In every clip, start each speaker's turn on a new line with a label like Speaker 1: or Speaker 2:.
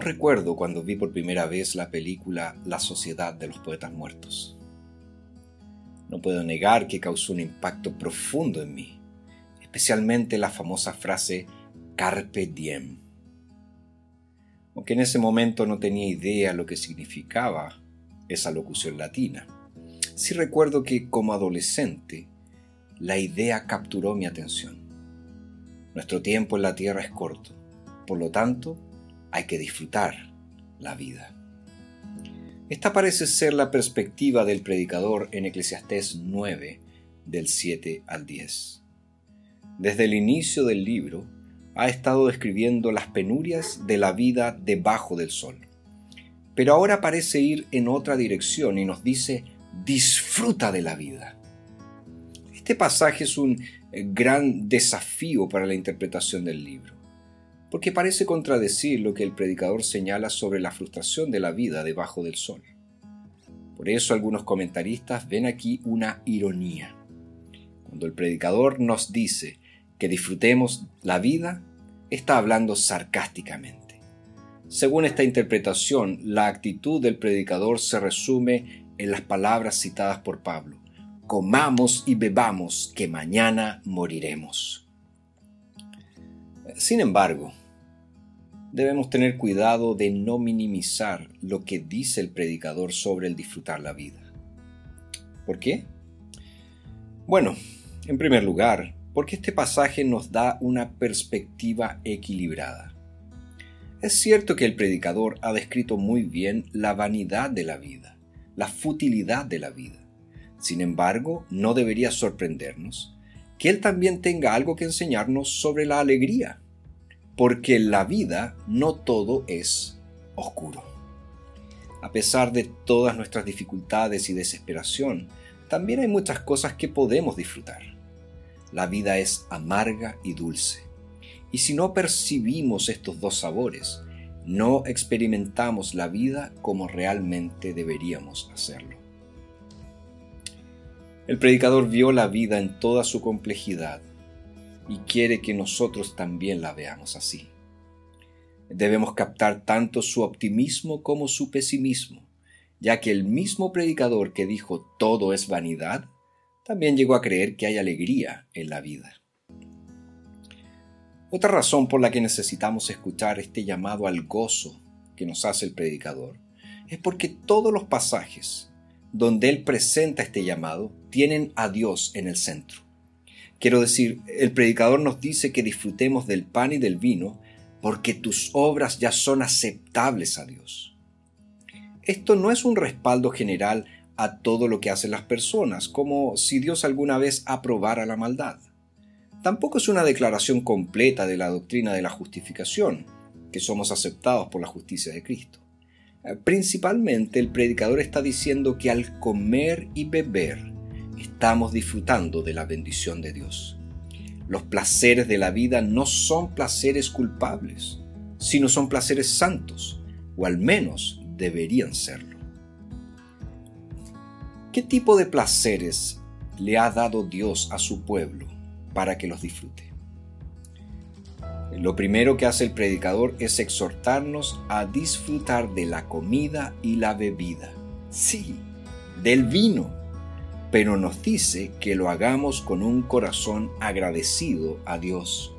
Speaker 1: Recuerdo cuando vi por primera vez la película La Sociedad de los Poetas Muertos. No puedo negar que causó un impacto profundo en mí, especialmente la famosa frase Carpe diem. Aunque en ese momento no tenía idea lo que significaba esa locución latina, sí recuerdo que como adolescente la idea capturó mi atención. Nuestro tiempo en la tierra es corto, por lo tanto hay que disfrutar la vida. Esta parece ser la perspectiva del predicador en Eclesiastés 9, del 7 al 10. Desde el inicio del libro, ha estado describiendo las penurias de la vida debajo del sol. Pero ahora parece ir en otra dirección y nos dice, disfruta de la vida. Este pasaje es un gran desafío para la interpretación del libro, porque parece contradecir lo que el predicador señala sobre la frustración de la vida debajo del sol. Por eso algunos comentaristas ven aquí una ironía. Cuando el predicador nos dice que disfrutemos la vida, está hablando sarcásticamente. Según esta interpretación, la actitud del predicador se resume en las palabras citadas por Pablo comamos y bebamos, que mañana moriremos. Sin embargo, debemos tener cuidado de no minimizar lo que dice el predicador sobre el disfrutar la vida. ¿Por qué? Bueno, en primer lugar, porque este pasaje nos da una perspectiva equilibrada. Es cierto que el predicador ha descrito muy bien la vanidad de la vida, la futilidad de la vida. Sin embargo, no debería sorprendernos que Él también tenga algo que enseñarnos sobre la alegría, porque la vida no todo es oscuro. A pesar de todas nuestras dificultades y desesperación, también hay muchas cosas que podemos disfrutar. La vida es amarga y dulce, y si no percibimos estos dos sabores, no experimentamos la vida como realmente deberíamos hacerlo. El predicador vio la vida en toda su complejidad y quiere que nosotros también la veamos así. Debemos captar tanto su optimismo como su pesimismo, ya que el mismo predicador que dijo todo es vanidad, también llegó a creer que hay alegría en la vida. Otra razón por la que necesitamos escuchar este llamado al gozo que nos hace el predicador es porque todos los pasajes donde él presenta este llamado tienen a Dios en el centro. Quiero decir, el predicador nos dice que disfrutemos del pan y del vino porque tus obras ya son aceptables a Dios. Esto no es un respaldo general a todo lo que hacen las personas, como si Dios alguna vez aprobara la maldad. Tampoco es una declaración completa de la doctrina de la justificación, que somos aceptados por la justicia de Cristo. Principalmente el predicador está diciendo que al comer y beber estamos disfrutando de la bendición de Dios. Los placeres de la vida no son placeres culpables, sino son placeres santos, o al menos deberían serlo. ¿Qué tipo de placeres le ha dado Dios a su pueblo para que los disfrute? Lo primero que hace el predicador es exhortarnos a disfrutar de la comida y la bebida. Sí, del vino. Pero nos dice que lo hagamos con un corazón agradecido a Dios.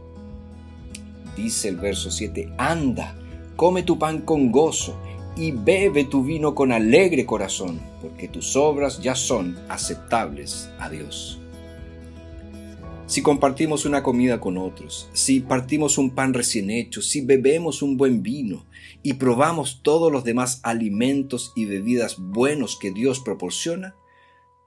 Speaker 1: Dice el verso 7, anda, come tu pan con gozo y bebe tu vino con alegre corazón, porque tus obras ya son aceptables a Dios si compartimos una comida con otros, si partimos un pan recién hecho, si bebemos un buen vino y probamos todos los demás alimentos y bebidas buenos que Dios proporciona,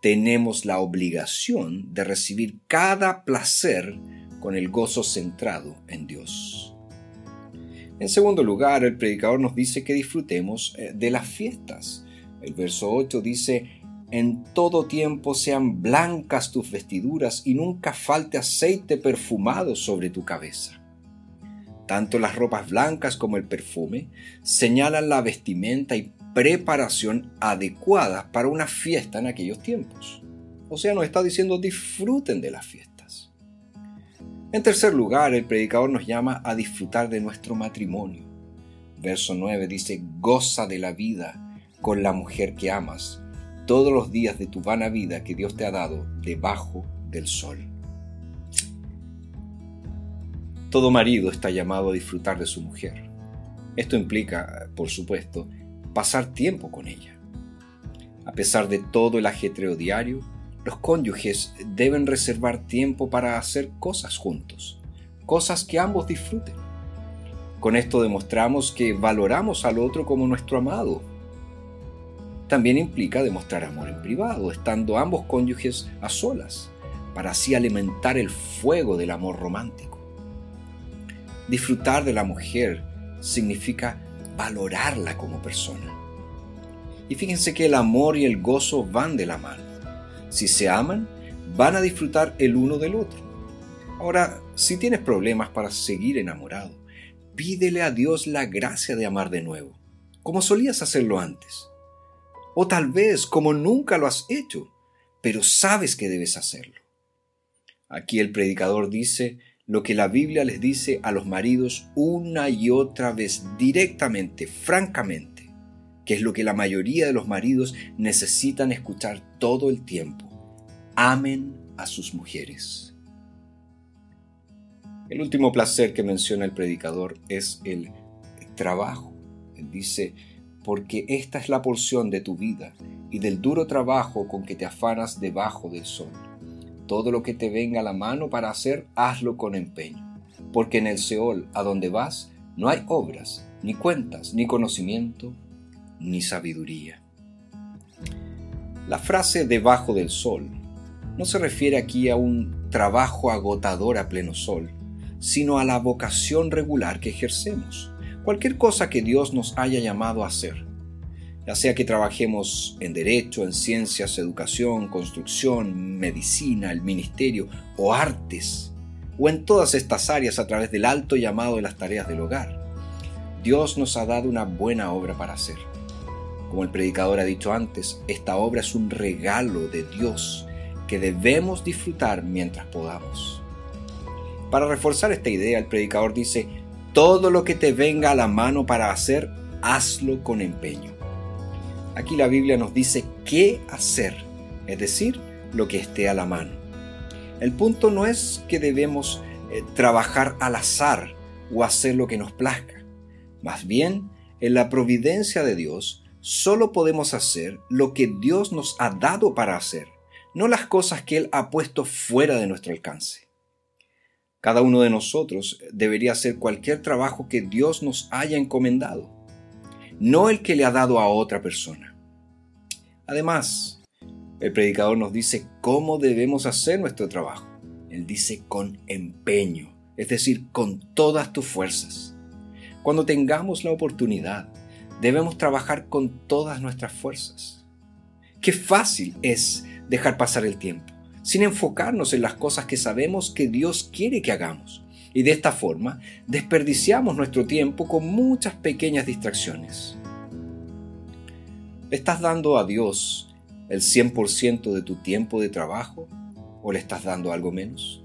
Speaker 1: tenemos la obligación de recibir cada placer con el gozo centrado en Dios. En segundo lugar, el predicador nos dice que disfrutemos eh, de las fiestas. El verso 8 dice, en todo tiempo sean blancas tus vestiduras y nunca falte aceite perfumado sobre tu cabeza. Tanto las ropas blancas como el perfume señalan la vestimenta y preparación adecuada para una fiesta en aquellos tiempos. O sea, nos está diciendo disfruten de las fiestas. En tercer lugar, el predicador nos llama a disfrutar de nuestro matrimonio. Verso 9 dice, goza de la vida con la mujer que amas todos los días de tu vana vida que Dios te ha dado debajo del sol. Todo marido está llamado a disfrutar de su mujer. Esto implica, por supuesto, pasar tiempo con ella. A pesar de todo el ajetreo diario, los cónyuges deben reservar tiempo para hacer cosas juntos, cosas que ambos disfruten. Con esto demostramos que valoramos al otro como nuestro amado. También implica demostrar amor en privado, estando ambos cónyuges a solas, para así alimentar el fuego del amor romántico. Disfrutar de la mujer significa valorarla como persona. Y fíjense que el amor y el gozo van de la mano. Si se aman, van a disfrutar el uno del otro. Ahora, si tienes problemas para seguir enamorado, pídele a Dios la gracia de amar de nuevo, como solías hacerlo antes. O tal vez como nunca lo has hecho, pero sabes que debes hacerlo. Aquí el predicador dice lo que la Biblia les dice a los maridos una y otra vez directamente, francamente, que es lo que la mayoría de los maridos necesitan escuchar todo el tiempo. Amen a sus mujeres. El último placer que menciona el predicador es el trabajo. Él dice, porque esta es la porción de tu vida y del duro trabajo con que te afanas debajo del sol todo lo que te venga a la mano para hacer, hazlo con empeño, porque en el Seol, a donde vas, no hay obras, ni cuentas, ni conocimiento, ni sabiduría. La frase debajo del sol no se refiere aquí a un trabajo agotador a pleno sol, sino a la vocación regular que ejercemos, cualquier cosa que Dios nos haya llamado a hacer ya sea que trabajemos en derecho, en ciencias, educación, construcción, medicina, el ministerio o artes, o en todas estas áreas a través del alto llamado de las tareas del hogar. Dios nos ha dado una buena obra para hacer. Como el predicador ha dicho antes, esta obra es un regalo de Dios que debemos disfrutar mientras podamos. Para reforzar esta idea, el predicador dice, todo lo que te venga a la mano para hacer, hazlo con empeño. Aquí la Biblia nos dice qué hacer, es decir, lo que esté a la mano. El punto no es que debemos eh, trabajar al azar o hacer lo que nos plazca. Más bien, en la providencia de Dios, solo podemos hacer lo que Dios nos ha dado para hacer, no las cosas que Él ha puesto fuera de nuestro alcance. Cada uno de nosotros debería hacer cualquier trabajo que Dios nos haya encomendado no el que le ha dado a otra persona. Además, el predicador nos dice cómo debemos hacer nuestro trabajo. Él dice con empeño, es decir, con todas tus fuerzas. Cuando tengamos la oportunidad, debemos trabajar con todas nuestras fuerzas. Qué fácil es dejar pasar el tiempo, sin enfocarnos en las cosas que sabemos que Dios quiere que hagamos y de esta forma desperdiciamos nuestro tiempo con muchas pequeñas distracciones. ¿Le estás dando a Dios el 100% de tu tiempo de trabajo o le estás dando algo menos?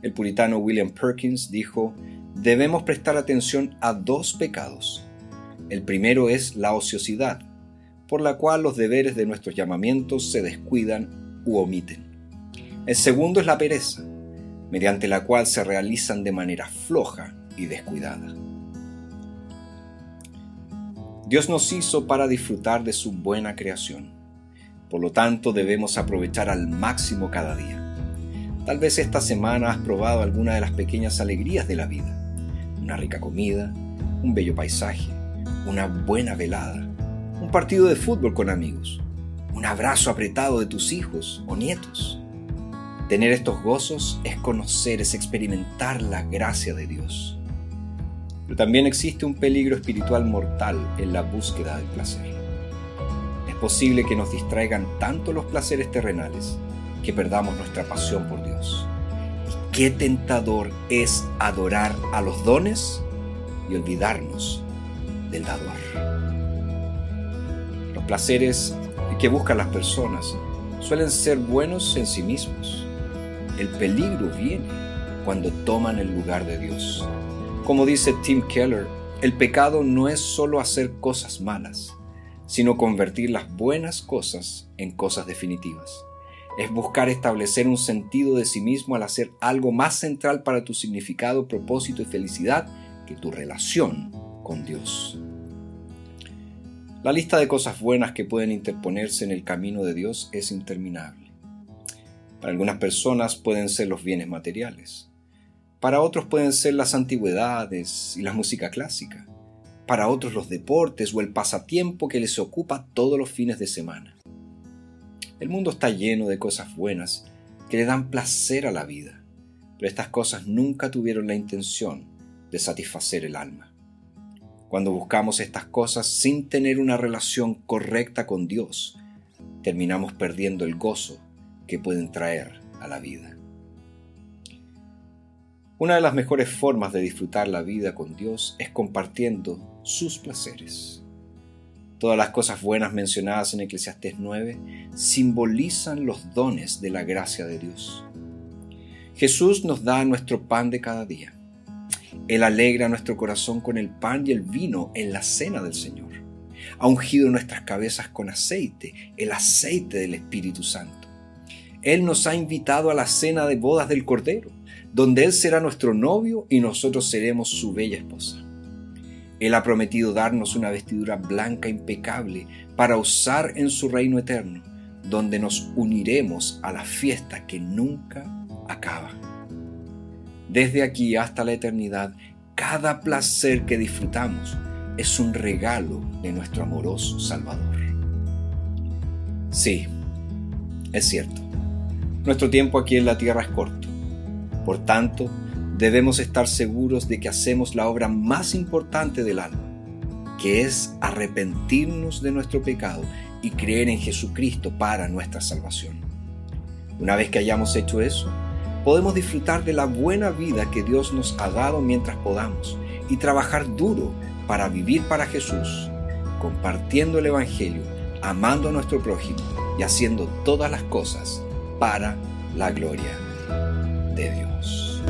Speaker 1: El puritano William Perkins dijo, debemos prestar atención a dos pecados. El primero es la ociosidad, por la cual los deberes de nuestros llamamientos se descuidan u omiten. El segundo es la pereza, mediante la cual se realizan de manera floja y descuidada. Dios nos hizo para disfrutar de su buena creación. Por lo tanto, debemos aprovechar al máximo cada día. Tal vez esta semana has probado alguna de las pequeñas alegrías de la vida. Una rica comida, un bello paisaje, una buena velada, un partido de fútbol con amigos, un abrazo apretado de tus hijos o nietos Tener estos gozos es conocer, es experimentar la gracia de Dios. Pero también existe un peligro espiritual mortal en la búsqueda del placer. Es posible que nos distraigan tanto los placeres terrenales que perdamos nuestra pasión por Dios. Y qué tentador es adorar a los dones y olvidarnos del dador. Los placeres que buscan las personas suelen ser buenos en sí mismos, el peligro viene cuando toman el lugar de Dios. Como dice Tim Keller, El pecado no es solo hacer cosas malas, sino convertir las buenas cosas en cosas definitivas. Es buscar establecer un sentido de sí mismo al hacer algo más central para tu significado, propósito y felicidad que tu relación con Dios. La lista de cosas buenas que pueden interponerse en el camino de Dios es interminable. Para algunas personas pueden ser los bienes materiales. Para otros pueden ser las antigüedades y la música clásica. Para otros los deportes o el pasatiempo que les ocupa todos los fines de semana. El mundo está lleno de cosas buenas que le dan placer a la vida, pero estas cosas nunca tuvieron la intención de satisfacer el alma. Cuando buscamos estas cosas sin tener una relación correcta con Dios, terminamos perdiendo el gozo que pueden traer a la vida. Una de las mejores formas de disfrutar la vida con Dios es compartiendo sus placeres. Todas las cosas buenas mencionadas en Eclesiastés 9 simbolizan los dones de la gracia de Dios. Jesús nos da nuestro pan de cada día. Él alegra nuestro corazón con el pan y el vino en la cena del Señor. Ha ungido nuestras cabezas con aceite, el aceite del Espíritu Santo. Él nos ha invitado a la cena de bodas del Cordero, donde Él será nuestro novio y nosotros seremos su bella esposa. Él ha prometido darnos una vestidura blanca impecable para usar en su reino eterno, donde nos uniremos a la fiesta que nunca acaba desde aquí hasta la eternidad, cada placer que disfrutamos es un regalo de nuestro amoroso Salvador. Sí, es cierto. Nuestro tiempo aquí en la tierra es corto. Por tanto, debemos estar seguros de que hacemos la obra más importante del alma, que es arrepentirnos de nuestro pecado y creer en Jesucristo para nuestra salvación. Una vez que hayamos hecho eso, podemos disfrutar de la buena vida que Dios nos ha dado mientras podamos y trabajar duro para vivir para Jesús, compartiendo el Evangelio, amando a nuestro prójimo y haciendo todas las cosas para la gloria de Dios.